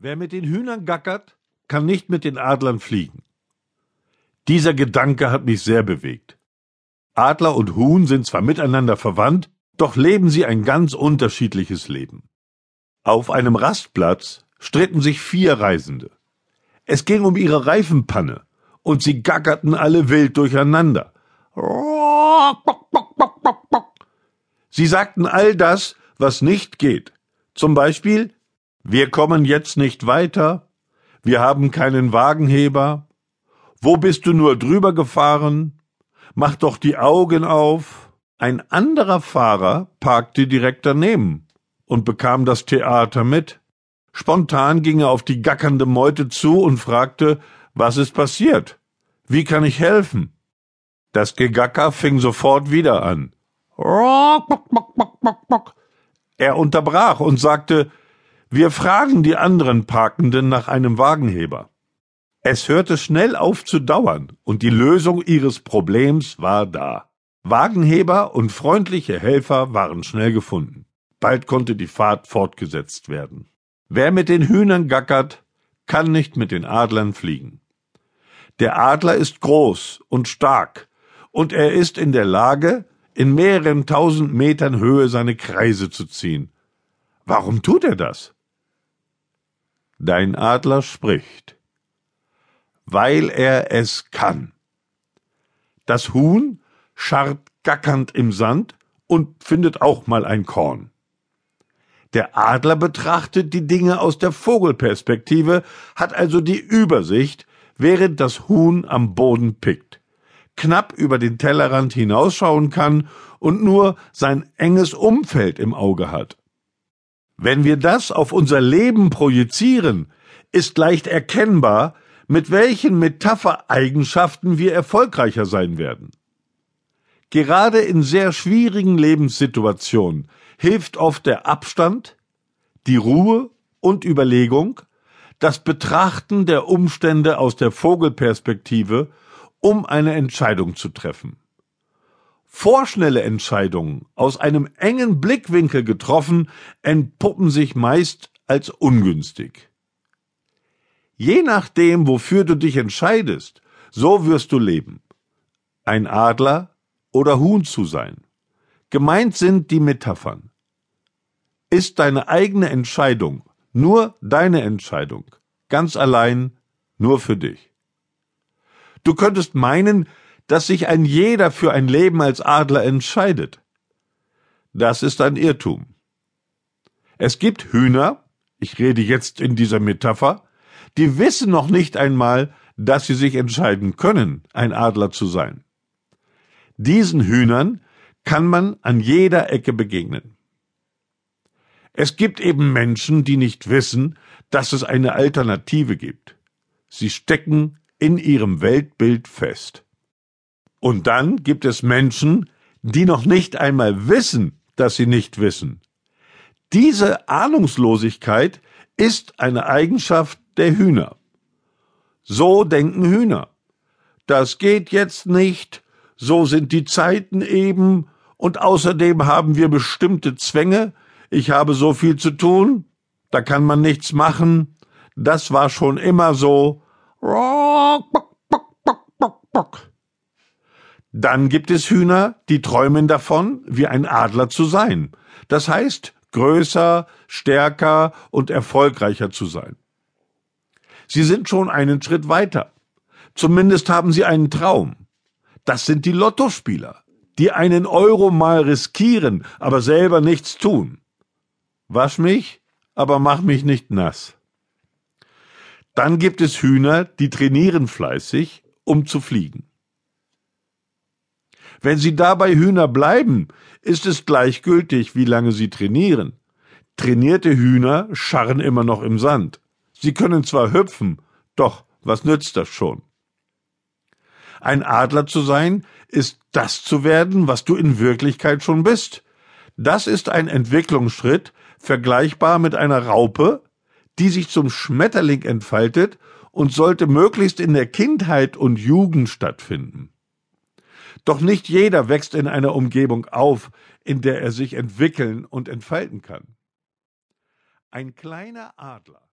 Wer mit den Hühnern gackert, kann nicht mit den Adlern fliegen. Dieser Gedanke hat mich sehr bewegt. Adler und Huhn sind zwar miteinander verwandt, doch leben sie ein ganz unterschiedliches Leben. Auf einem Rastplatz stritten sich vier Reisende. Es ging um ihre Reifenpanne, und sie gackerten alle wild durcheinander. Sie sagten all das, was nicht geht. Zum Beispiel wir kommen jetzt nicht weiter. Wir haben keinen Wagenheber. Wo bist du nur drüber gefahren? Mach doch die Augen auf. Ein anderer Fahrer parkte direkt daneben und bekam das Theater mit. Spontan ging er auf die gackernde Meute zu und fragte, was ist passiert? Wie kann ich helfen? Das Gegacker fing sofort wieder an. Er unterbrach und sagte, wir fragen die anderen Parkenden nach einem Wagenheber. Es hörte schnell auf zu dauern, und die Lösung ihres Problems war da. Wagenheber und freundliche Helfer waren schnell gefunden. Bald konnte die Fahrt fortgesetzt werden. Wer mit den Hühnern gackert, kann nicht mit den Adlern fliegen. Der Adler ist groß und stark, und er ist in der Lage, in mehreren tausend Metern Höhe seine Kreise zu ziehen. Warum tut er das? Dein Adler spricht, weil er es kann. Das Huhn scharrt gackernd im Sand und findet auch mal ein Korn. Der Adler betrachtet die Dinge aus der Vogelperspektive, hat also die Übersicht, während das Huhn am Boden pickt, knapp über den Tellerrand hinausschauen kann und nur sein enges Umfeld im Auge hat. Wenn wir das auf unser Leben projizieren, ist leicht erkennbar, mit welchen Metaphereigenschaften wir erfolgreicher sein werden. Gerade in sehr schwierigen Lebenssituationen hilft oft der Abstand, die Ruhe und Überlegung, das Betrachten der Umstände aus der Vogelperspektive, um eine Entscheidung zu treffen. Vorschnelle Entscheidungen aus einem engen Blickwinkel getroffen entpuppen sich meist als ungünstig. Je nachdem, wofür du dich entscheidest, so wirst du leben. Ein Adler oder Huhn zu sein. Gemeint sind die Metaphern. Ist deine eigene Entscheidung nur deine Entscheidung, ganz allein, nur für dich. Du könntest meinen, dass sich ein jeder für ein Leben als Adler entscheidet. Das ist ein Irrtum. Es gibt Hühner, ich rede jetzt in dieser Metapher, die wissen noch nicht einmal, dass sie sich entscheiden können, ein Adler zu sein. Diesen Hühnern kann man an jeder Ecke begegnen. Es gibt eben Menschen, die nicht wissen, dass es eine Alternative gibt. Sie stecken in ihrem Weltbild fest. Und dann gibt es Menschen, die noch nicht einmal wissen, dass sie nicht wissen. Diese Ahnungslosigkeit ist eine Eigenschaft der Hühner. So denken Hühner. Das geht jetzt nicht, so sind die Zeiten eben, und außerdem haben wir bestimmte Zwänge, ich habe so viel zu tun, da kann man nichts machen, das war schon immer so. Dann gibt es Hühner, die träumen davon, wie ein Adler zu sein. Das heißt, größer, stärker und erfolgreicher zu sein. Sie sind schon einen Schritt weiter. Zumindest haben sie einen Traum. Das sind die Lottospieler, die einen Euro mal riskieren, aber selber nichts tun. Wasch mich, aber mach mich nicht nass. Dann gibt es Hühner, die trainieren fleißig, um zu fliegen. Wenn sie dabei Hühner bleiben, ist es gleichgültig, wie lange sie trainieren. Trainierte Hühner scharren immer noch im Sand. Sie können zwar hüpfen, doch was nützt das schon? Ein Adler zu sein, ist das zu werden, was du in Wirklichkeit schon bist. Das ist ein Entwicklungsschritt, vergleichbar mit einer Raupe, die sich zum Schmetterling entfaltet und sollte möglichst in der Kindheit und Jugend stattfinden. Doch nicht jeder wächst in einer Umgebung auf, in der er sich entwickeln und entfalten kann. Ein kleiner Adler